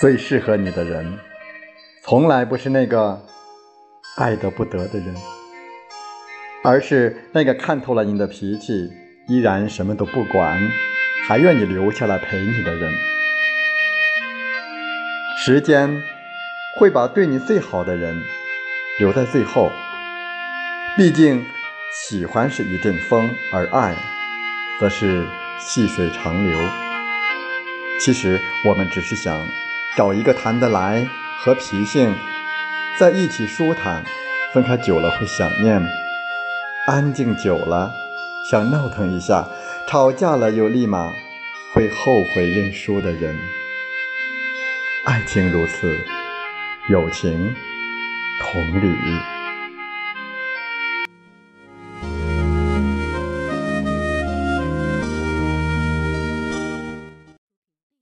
最适合你的人，从来不是那个爱得不得的人，而是那个看透了你的脾气，依然什么都不管，还愿意留下来陪你的人。时间会把对你最好的人留在最后，毕竟喜欢是一阵风，而爱则是细水长流。其实我们只是想。找一个谈得来、和脾性在一起舒坦，分开久了会想念，安静久了想闹腾一下，吵架了又立马会后悔认输的人。爱情如此，友情同理。